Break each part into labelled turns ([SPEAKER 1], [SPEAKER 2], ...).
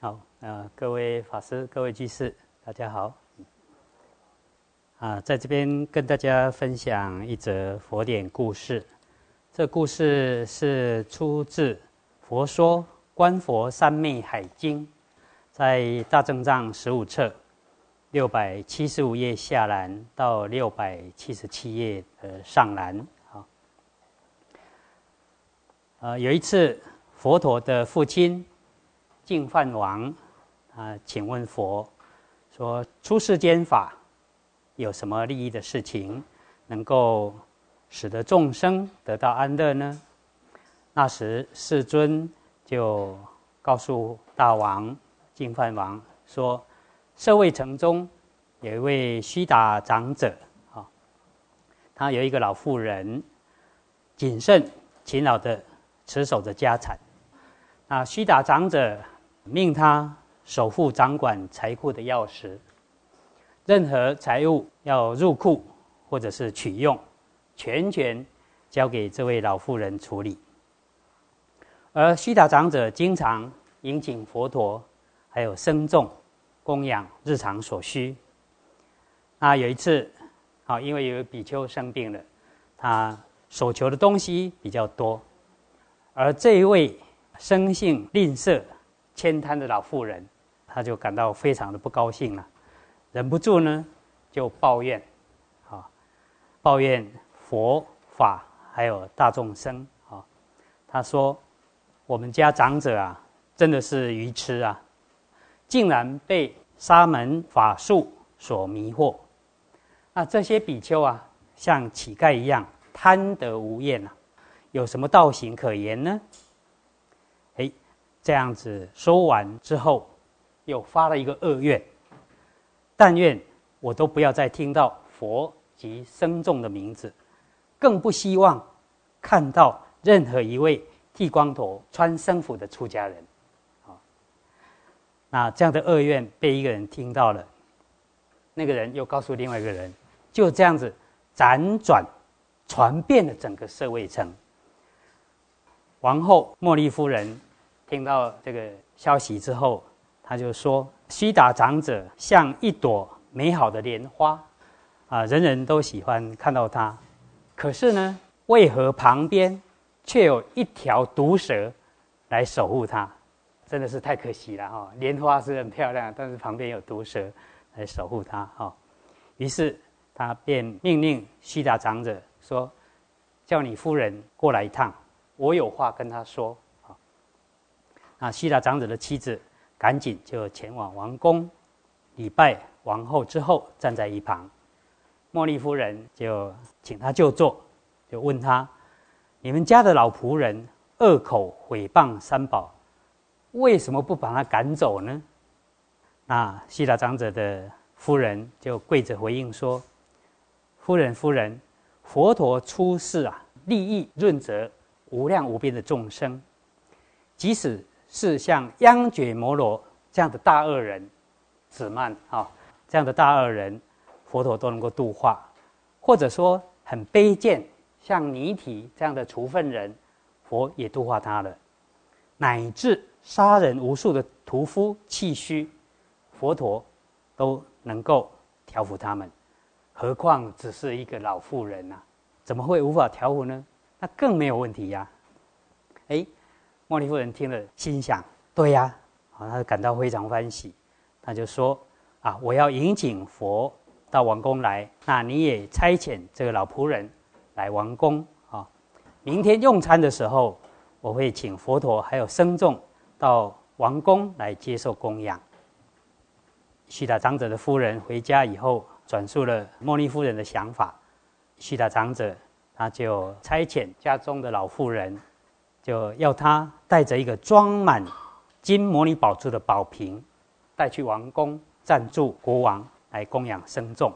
[SPEAKER 1] 好，呃，各位法师、各位居士，大家好。啊，在这边跟大家分享一则佛典故事。这故事是出自《佛说观佛三昧海经》，在大正藏十五册六百七十五页下栏到六百七十七页的上栏。好，呃，有一次，佛陀的父亲净饭王啊，请问佛说：“出世间法。”有什么利益的事情，能够使得众生得到安乐呢？那时世尊就告诉大王净饭王说：“舍卫城中有一位须达长者，啊，他有一个老妇人，谨慎勤劳的持守着家产。那须达长者命他守护掌管财库的钥匙。”任何财物要入库或者是取用，全权交给这位老妇人处理。而须达长者经常迎请佛陀，还有僧众供养日常所需。那有一次，啊，因为有比丘生病了，他所求的东西比较多，而这一位生性吝啬、悭贪的老妇人，他就感到非常的不高兴了。忍不住呢，就抱怨，啊，抱怨佛法还有大众生啊。他说：“我们家长者啊，真的是愚痴啊，竟然被沙门法术所迷惑。那这些比丘啊，像乞丐一样贪得无厌啊，有什么道行可言呢？”这样子说完之后，又发了一个恶愿。但愿我都不要再听到佛及僧众的名字，更不希望看到任何一位剃光头、穿僧服的出家人。啊，那这样的恶愿被一个人听到了，那个人又告诉另外一个人，就这样子辗转传遍了整个社会城。王后茉莉夫人听到这个消息之后，他就说。须达长者像一朵美好的莲花，啊，人人都喜欢看到他。可是呢，为何旁边却有一条毒蛇来守护他？真的是太可惜了哈！莲花是很漂亮，但是旁边有毒蛇来守护他哈。于是他便命令须达长者说：“叫你夫人过来一趟，我有话跟他说。”啊，那须达长者的妻子。赶紧就前往王宫礼拜王后之后，站在一旁。茉莉夫人就请他就坐，就问他：“你们家的老仆人恶口毁谤三宝，为什么不把他赶走呢？”那希腊长者的夫人就跪着回应说：“夫人，夫人，佛陀出世啊，利益润泽无量无边的众生，即使。”是像央觉摩罗这样的大恶人，子曼啊这样的大恶人，佛陀都能够度化；或者说很卑贱，像尼提这样的除粪人，佛也度化他了；乃至杀人无数的屠夫弃虚，佛陀都能够调伏他们。何况只是一个老妇人呐，怎么会无法调伏呢？那更没有问题呀！哎。茉莉夫人听了，心想：“对呀，啊，她感到非常欢喜。她就说：‘啊，我要引请佛到王宫来，那你也差遣这个老仆人来王宫啊。明天用餐的时候，我会请佛陀还有僧众到王宫来接受供养。’须达长者的夫人回家以后，转述了茉莉夫人的想法。须达长者他就差遣家中的老妇人。”就要他带着一个装满金摩尼宝珠的宝瓶，带去王宫赞助国王来供养僧众。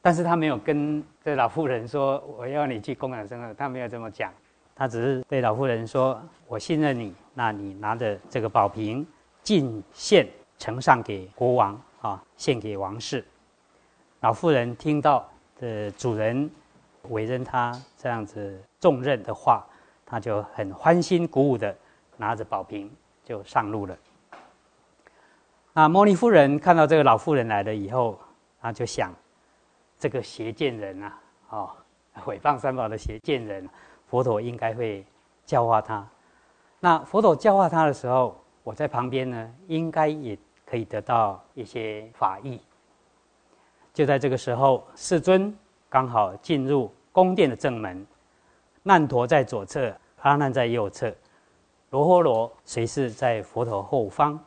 [SPEAKER 1] 但是他没有跟这老妇人说我要你去供养僧众，他没有这么讲，他只是对老妇人说：“我信任你，那你拿着这个宝瓶进献呈上给国王啊，献给王室。”老妇人听到的主人委任他这样子重任的话。他就很欢欣鼓舞的拿着宝瓶就上路了。那摩尼夫人看到这个老妇人来了以后，她就想，这个邪见人啊，哦，毁谤三宝的邪见人，佛陀应该会教化他。那佛陀教化他的时候，我在旁边呢，应该也可以得到一些法益。就在这个时候，世尊刚好进入宫殿的正门，难陀在左侧，阿难在右侧，罗诃罗随侍在佛陀后方。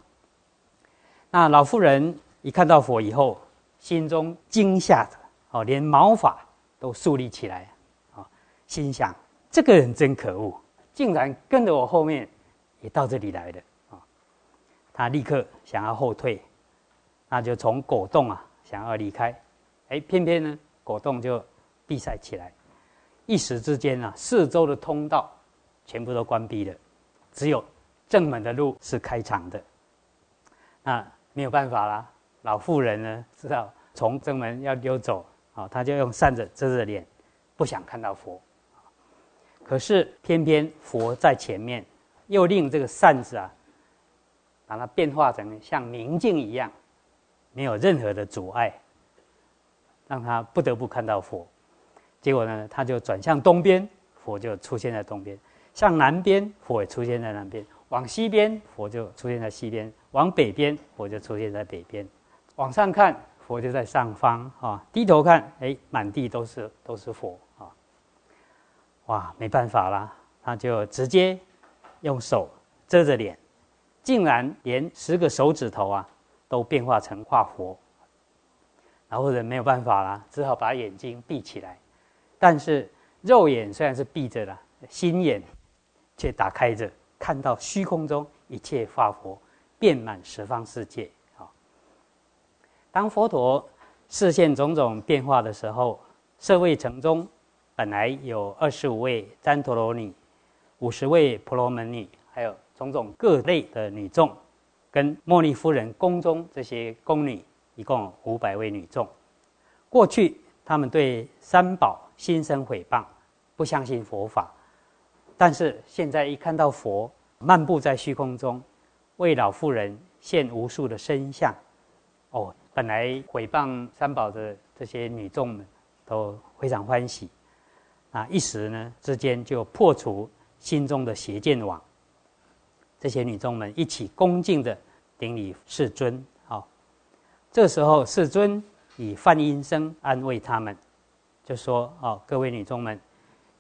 [SPEAKER 1] 那老妇人一看到佛以后，心中惊吓的哦，连毛发都竖立起来，啊，心想这个人真可恶，竟然跟着我后面也到这里来了啊！他立刻想要后退，那就从果洞啊想要离开，哎，偏偏呢果洞就闭塞起来，一时之间啊，四周的通道全部都关闭了，只有正门的路是开敞的，那。没有办法啦，老妇人呢知道从正门要溜走，啊，他就用扇子遮着脸，不想看到佛。可是偏偏佛在前面，又令这个扇子啊，把它变化成像明镜一样，没有任何的阻碍，让他不得不看到佛。结果呢，他就转向东边，佛就出现在东边；向南边，佛出现在南边。往西边，佛就出现在西边；往北边，佛就出现在北边。往上看，佛就在上方啊。低头看，哎，满地都是都是佛啊！哇，没办法啦，他就直接用手遮着脸，竟然连十个手指头啊都变化成化佛。然后人没有办法啦，只好把眼睛闭起来。但是肉眼虽然是闭着的，心眼却打开着。看到虚空中一切化佛，遍满十方世界。啊，当佛陀视现种种变化的时候，舍卫城中本来有二十五位旃陀罗女，五十位婆罗门女，还有种种各类的女众，跟茉莉夫人宫中这些宫女，一共五百位女众。过去他们对三宝心生毁谤，不相信佛法。但是现在一看到佛漫步在虚空中，为老妇人现无数的身相，哦，本来毁谤三宝的这些女众们都非常欢喜，啊，一时呢之间就破除心中的邪见网。这些女众们一起恭敬的顶礼世尊，好，这时候世尊以梵音声安慰他们，就说：哦，各位女众们，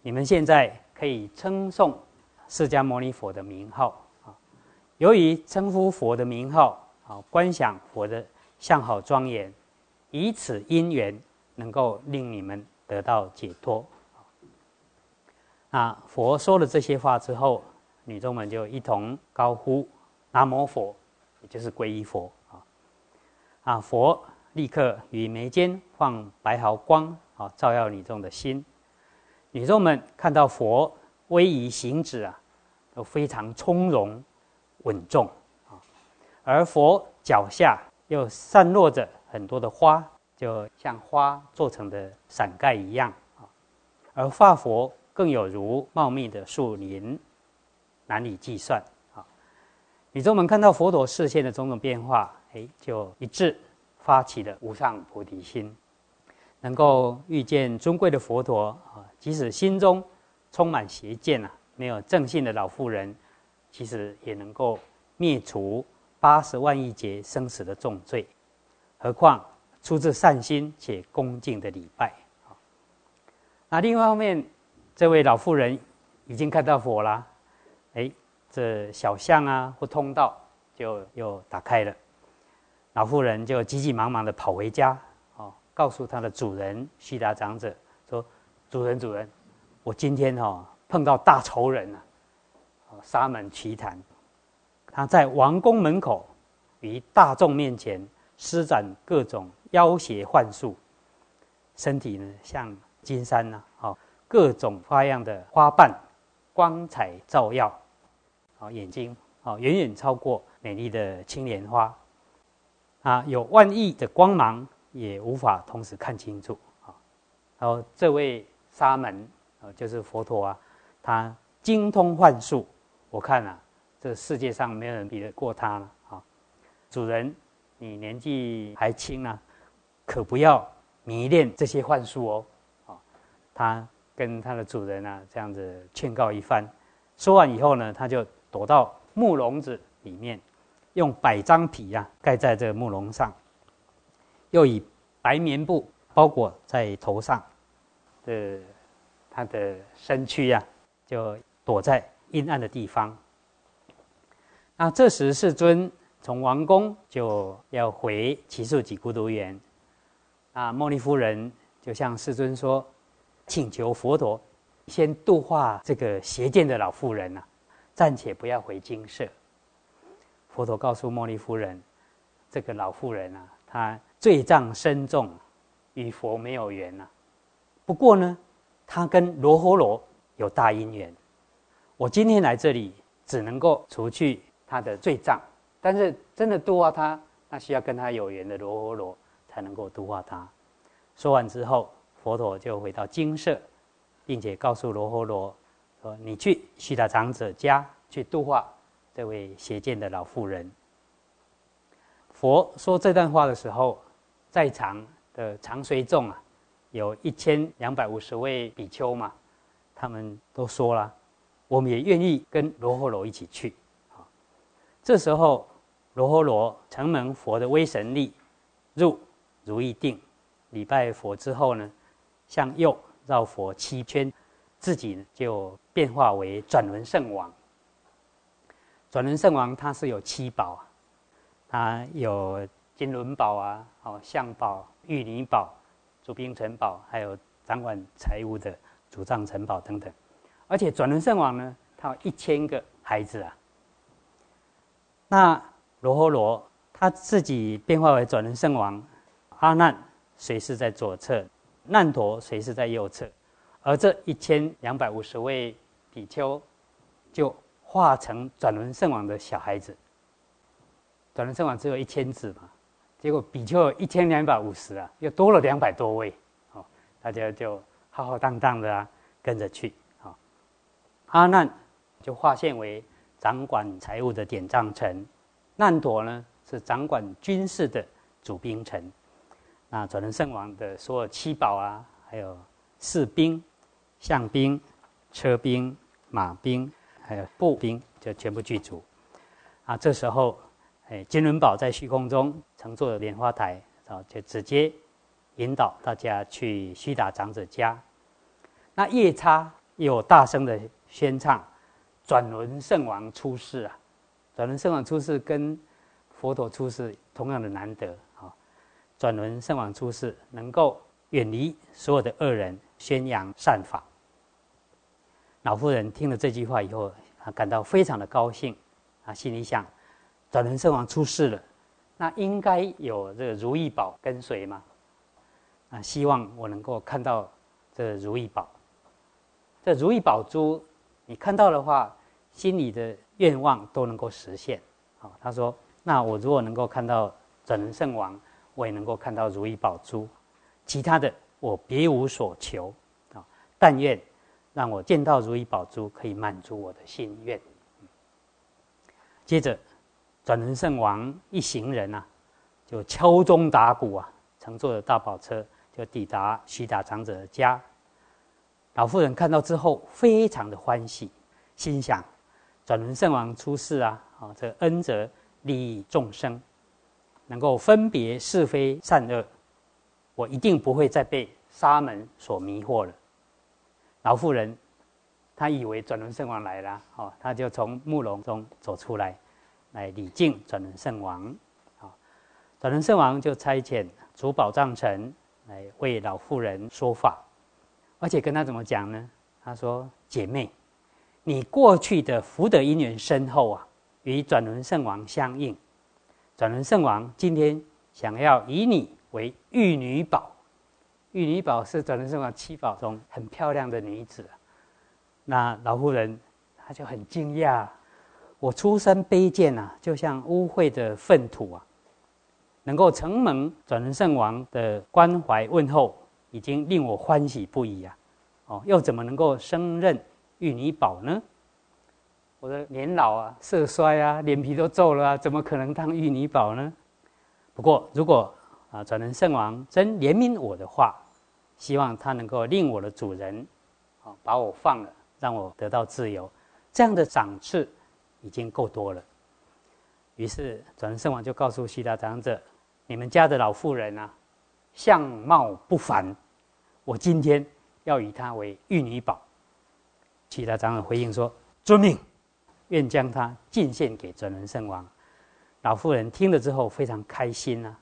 [SPEAKER 1] 你们现在。可以称颂释迦牟尼佛的名号啊！由于称呼佛的名号啊，观想佛的相好庄严，以此因缘能够令你们得到解脱。啊，佛说了这些话之后，女众们就一同高呼“南无佛”，也就是皈依佛啊！啊，佛立刻于眉间放白毫光啊，照耀女众的心。女众们看到佛威仪行止啊，都非常从容稳重啊，而佛脚下又散落着很多的花，就像花做成的伞盖一样啊，而化佛更有如茂密的树林，难以计算啊。女众们看到佛陀视线的种种变化，哎，就一致发起了无上菩提心。能够遇见尊贵的佛陀啊，即使心中充满邪见啊，没有正信的老妇人，其实也能够灭除八十万亿劫生死的重罪。何况出自善心且恭敬的礼拜啊。那另外一方面，这位老妇人已经看到佛了，哎，这小巷啊或通道就又打开了，老妇人就急急忙忙的跑回家。告诉他的主人悉达长者说：“主人，主人，我今天哈碰到大仇人了，沙门瞿昙，他在王宫门口于大众面前施展各种妖邪幻术，身体呢像金山呐，好各种花样的花瓣，光彩照耀，好眼睛好远远超过美丽的青莲花，啊有万亿的光芒。”也无法同时看清楚啊！然后这位沙门啊，就是佛陀啊，他精通幻术，我看啊，这世界上没有人比得过他了啊！主人你年纪还轻啊，可不要迷恋这些幻术哦。”啊，他跟他的主人啊这样子劝告一番，说完以后呢，他就躲到木笼子里面，用百张皮啊盖在这个木笼上，又以白棉布包裹在头上，的他的身躯呀，就躲在阴暗的地方。那这时世尊从王宫就要回奇树几孤独园，啊，茉莉夫人就向世尊说，请求佛陀先度化这个邪见的老妇人呐，暂且不要回精舍。佛陀告诉茉莉夫人，这个老妇人啊，她罪障深重，与佛没有缘呐。不过呢，他跟罗诃罗有大因缘，我今天来这里只能够除去。他的罪障，但是真的度化他，那需要跟他有缘的罗诃罗才能够度化他。说完之后，佛陀就回到精舍，并且告诉罗诃罗说：“你去须达长者家去度化这位邪见的老妇人。”佛说这段话的时候，在场的长随众啊，有一千两百五十位比丘嘛，他们都说了：“我们也愿意跟罗诃罗一起去。”这时候，罗诃罗承蒙佛的威神力，入如意定，礼拜佛之后呢，向右绕佛七圈，自己就变化为转轮圣王。转轮圣王他是有七宝啊，他有金轮宝啊，哦象宝、玉泥宝、主兵城堡，还有掌管财务的主藏城堡等等。而且转轮圣王呢，他有一千个孩子啊。那罗诃罗他自己变化为转轮圣王，阿难随时在左侧，难陀随时在右侧，而这一千两百五十位比丘就化成转轮圣王的小孩子。转轮圣王只有一千子嘛，结果比丘一千两百五十啊，又多了两百多位，哦，大家就浩浩荡荡的啊跟着去，啊，阿难就化现为。掌管财务的典藏臣，难陀呢是掌管军事的主兵臣。那转轮圣王的所有七宝啊，还有士兵、象兵、车兵、马兵，还有步兵，就全部具足。啊，这时候，哎，金轮宝在虚空中乘坐莲花台，啊，就直接引导大家去须达长者家。那夜叉又大声的宣唱。转轮圣王出世啊！转轮圣王出世跟佛陀出世同样的难得啊！转轮圣王出世，能够远离所有的恶人，宣扬善法。老妇人听了这句话以后，啊，感到非常的高兴啊，心里想：转轮圣王出世了，那应该有这个如意宝跟随嘛？啊，希望我能够看到这如意宝。这如意宝珠，你看到的话。心里的愿望都能够实现，好，他说：“那我如果能够看到转轮圣王，我也能够看到如意宝珠，其他的我别无所求，啊，但愿让我见到如意宝珠，可以满足我的心愿。”接着，转轮圣王一行人啊，就敲钟打鼓啊，乘坐着大宝车，就抵达须达长者的家。老妇人看到之后，非常的欢喜，心想。转轮圣王出世啊！啊，这恩泽利益众生，能够分别是非善恶，我一定不会再被沙门所迷惑了。老妇人，她以为转轮圣王来了，哦，她就从木笼中走出来，来礼敬转轮圣王。啊，转轮圣王就差遣主宝藏臣来为老妇人说法，而且跟他怎么讲呢？他说：“姐妹。”你过去的福德因缘深厚啊，与转轮圣王相应。转轮圣王今天想要以你为玉女宝，玉女宝是转轮圣王七宝中很漂亮的女子。那老妇人她就很惊讶，我出身卑贱啊，就像污秽的粪土啊，能够承蒙转轮圣王的关怀问候，已经令我欢喜不已啊。哦，又怎么能够升任？玉女宝呢？我的年老啊，色衰啊，脸皮都皱了啊，怎么可能当玉女宝呢？不过如果啊转轮圣王真怜悯我的话，希望他能够令我的主人啊把我放了，让我得到自由，这样的赏赐已经够多了。于是转轮圣王就告诉悉达长者：“你们家的老妇人啊，相貌不凡，我今天要以她为玉女宝。”悉达长者回应说：“遵命，愿将她进献给转轮圣王。”老妇人听了之后非常开心呐。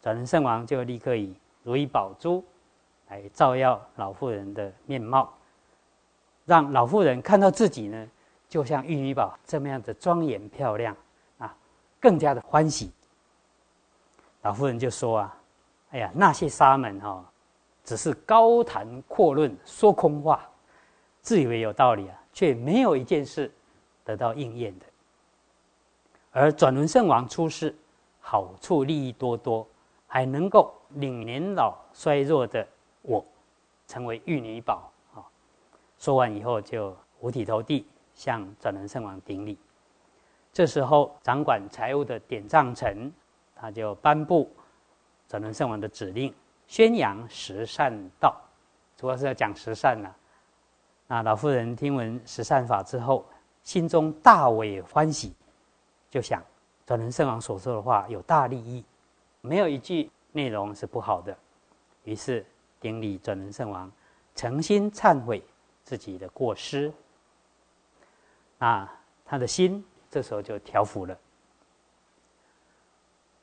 [SPEAKER 1] 转轮圣王就立刻以如意宝珠来照耀老妇人的面貌，让老妇人看到自己呢，就像玉女宝这么样的庄严漂亮啊。更加的欢喜。老妇人就说啊：“哎呀，那些沙门哈，只是高谈阔论，说空话，自以为有道理啊，却没有一件事得到应验的。而转轮圣王出世，好处利益多多，还能够令年老衰弱的我成为玉女宝啊！”说完以后，就五体投地向转轮圣王顶礼。这时候，掌管财务的典藏臣，他就颁布转轮圣王的指令，宣扬十善道，主要是要讲十善呐。那老妇人听闻十善法之后，心中大为欢喜，就想转轮圣王所说的话有大利益，没有一句内容是不好的。于是顶礼转轮圣王，诚心忏悔自己的过失。啊他的心。这时候就调伏了。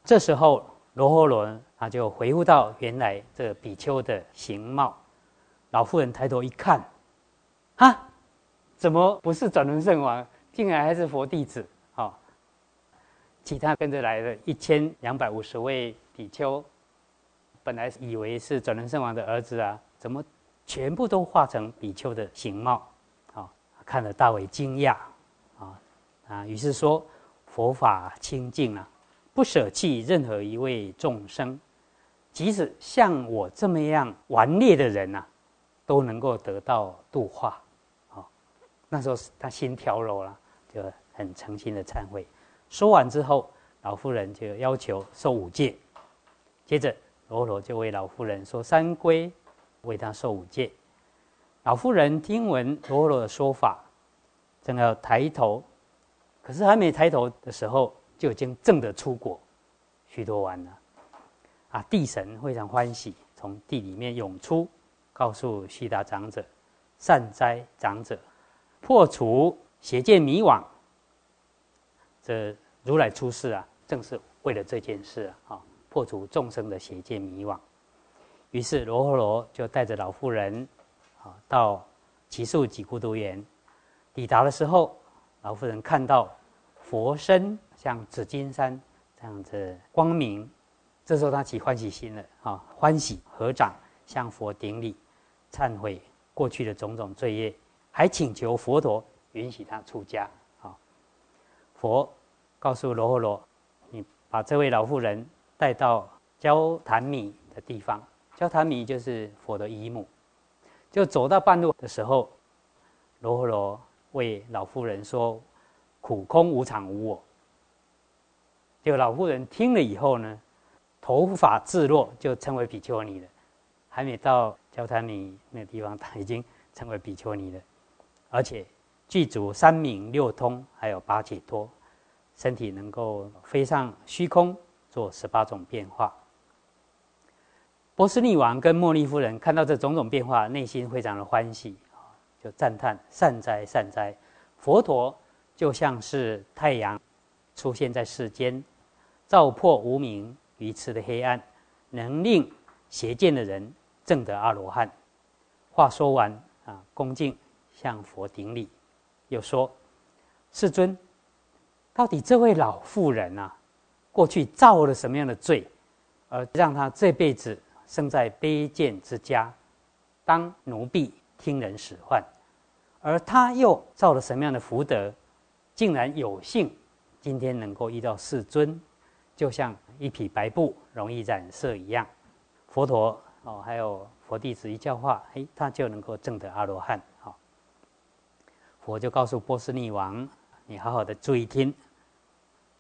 [SPEAKER 1] 这时候罗诃罗他就回复到原来这比丘的形貌。老妇人抬头一看，啊，怎么不是转轮圣王，竟然还是佛弟子？哦，其他跟着来的一千两百五十位比丘，本来以为是转轮圣王的儿子啊，怎么全部都化成比丘的形貌？啊，看得大为惊讶。啊，于是说佛法清净啊，不舍弃任何一位众生，即使像我这么样顽劣的人呐，都能够得到度化。哦，那时候他心调柔了，就很诚心的忏悔。说完之后，老妇人就要求受五戒。接着罗罗就为老妇人说三归，为他受五戒。老妇人听闻罗罗的说法，正要抬头。可是还没抬头的时候，就已经证得出果许多完了。啊，地神非常欢喜，从地里面涌出，告诉悉达长者：“善哉，长者，破除邪见迷惘。这如来出世啊，正是为了这件事啊，啊，破除众生的邪见迷惘。于是罗诃罗就带着老妇人啊，到奇树几孤独园。抵达的时候。老妇人看到佛身像紫金山这样子光明，这时候她起欢喜心了啊！欢喜合掌向佛顶礼，忏悔过去的种种罪业，还请求佛陀允许他出家啊！佛告诉罗诃罗：“你把这位老妇人带到焦檀米的地方，焦檀米就是佛的姨母。”就走到半路的时候，罗诃罗。为老妇人说：“苦空无常无我。”就老妇人听了以后呢，头发自落，就成为比丘尼了。还没到交谈尼那地方，他 已经成为比丘尼了，而且具足三明六通，还有八解脱，身体能够飞上虚空，做十八种变化。波斯匿王跟茉莉夫人看到这种种变化，内心非常的欢喜。就赞叹善哉善哉，佛陀就像是太阳出现在世间，照破无明愚痴的黑暗，能令邪见的人证得阿罗汉。话说完啊，恭敬向佛顶礼，又说：“世尊，到底这位老妇人啊，过去造了什么样的罪，而让她这辈子生在卑贱之家，当奴婢？”听人使唤，而他又造了什么样的福德，竟然有幸今天能够遇到世尊，就像一匹白布容易染色一样。佛陀哦，还有佛弟子一教化，哎，他就能够证得阿罗汉。好，佛就告诉波斯匿王：“你好好的注意听。”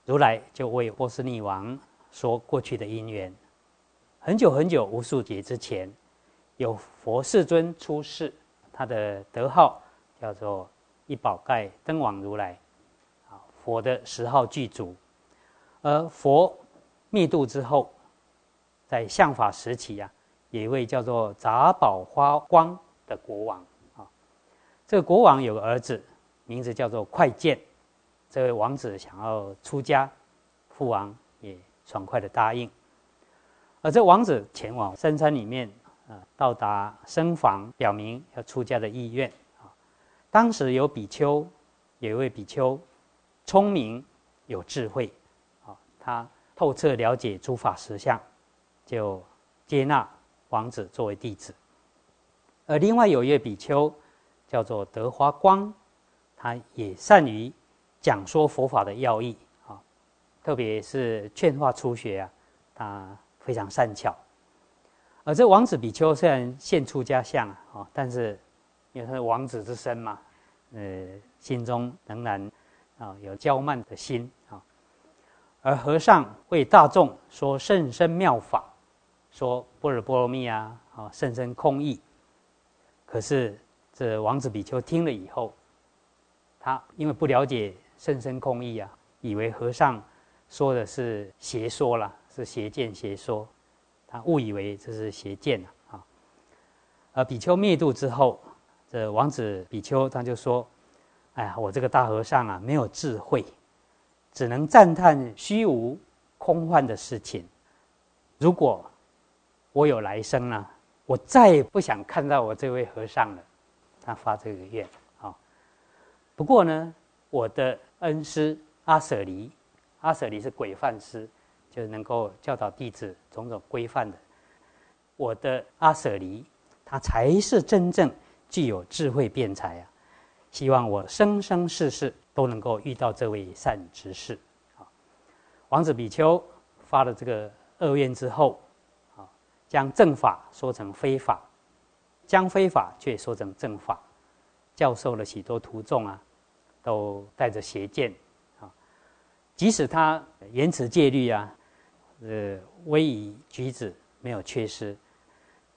[SPEAKER 1] 如来就为波斯匿王说过去的因缘。很久很久无数劫之前，有佛世尊出世，他的德号叫做一宝盖灯王如来，啊，佛的十号具足。而佛灭度之后，在相法时期呀，有一位叫做杂宝花光的国王啊，这个国王有个儿子，名字叫做快剑，这位王子想要出家，父王也爽快的答应。而这王子前往深山里面，到达僧房，表明要出家的意愿。啊，当时有比丘，有一位比丘，聪明有智慧，啊，他透彻了解诸法实相，就接纳王子作为弟子。而另外有一位比丘，叫做德华光，他也善于讲说佛法的要义，啊，特别是劝化初学啊，他。非常善巧，而这王子比丘虽然现出家相啊，但是因为他是王子之身嘛，呃，心中仍然啊有骄慢的心啊。而和尚为大众说甚深妙法，说波若波罗蜜啊，啊甚深空义。可是这王子比丘听了以后，他因为不了解甚深空义啊，以为和尚说的是邪说了。是邪见邪说，他误以为这是邪见啊！而比丘灭度之后，这王子比丘他就说：“哎呀，我这个大和尚啊，没有智慧，只能赞叹虚无空幻的事情。如果我有来生呢，我再也不想看到我这位和尚了。”他发这个愿啊。不过呢，我的恩师阿舍离，阿舍离是鬼犯师。就能够教导弟子种种规范的，我的阿舍离，他才是真正具有智慧辩才啊！希望我生生世世都能够遇到这位善知识。啊，王子比丘发了这个恶愿之后，啊，将正法说成非法，将非法却说成正法，教授了许多徒众啊，都带着邪见啊，即使他言辞戒律啊。呃，威仪举止没有缺失，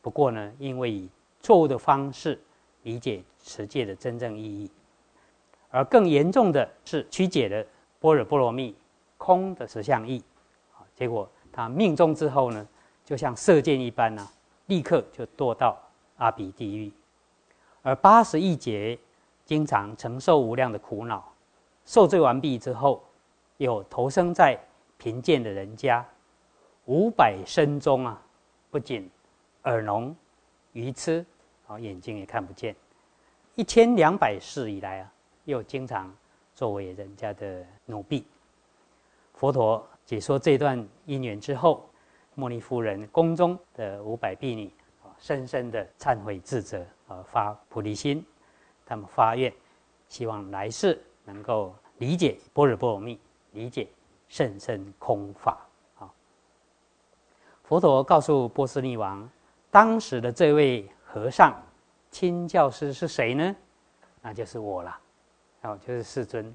[SPEAKER 1] 不过呢，因为以错误的方式理解持戒的真正意义，而更严重的是曲解了般若波罗蜜空的实相义，啊，结果他命中之后呢，就像射箭一般呢，立刻就堕到阿鼻地狱，而八十亿劫经常承受无量的苦恼，受罪完毕之后，又投生在贫贱的人家。五百声中啊，不仅耳聋、愚痴，啊眼睛也看不见。一千两百世以来啊，又经常作为人家的奴婢。佛陀解说这段因缘之后，莫尼夫人宫中的五百婢女啊，深深的忏悔自责，啊发菩提心，他们发愿，希望来世能够理解般若波罗蜜，理解甚深空法。佛陀告诉波斯匿王，当时的这位和尚亲教师是谁呢？那就是我了，哦，就是世尊。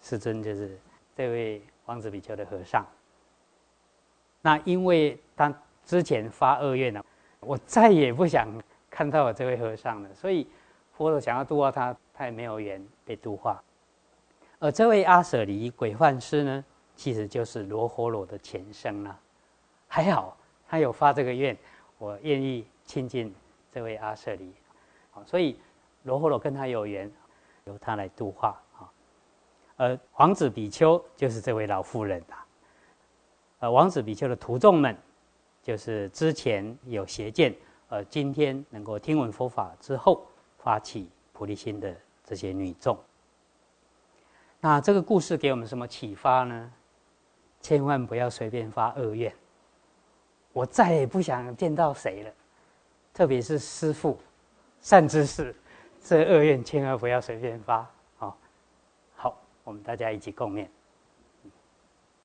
[SPEAKER 1] 世尊就是这位王子比丘的和尚。那因为他之前发恶愿了，我再也不想看到我这位和尚了，所以佛陀想要度化他，他也没有缘被度化。而这位阿舍离鬼幻师呢，其实就是罗喉罗的前生了。还好，他有发这个愿，我愿意亲近这位阿舍利，好，所以罗睺罗跟他有缘，由他来度化啊。而王子比丘就是这位老妇人啊。呃，王子比丘的徒众们，就是之前有邪见，而今天能够听闻佛法之后发起菩提心的这些女众。那这个故事给我们什么启发呢？千万不要随便发恶愿。我再也不想见到谁了，特别是师父、善知识，这恶愿千万不要随便发。好，好，我们大家一起共勉。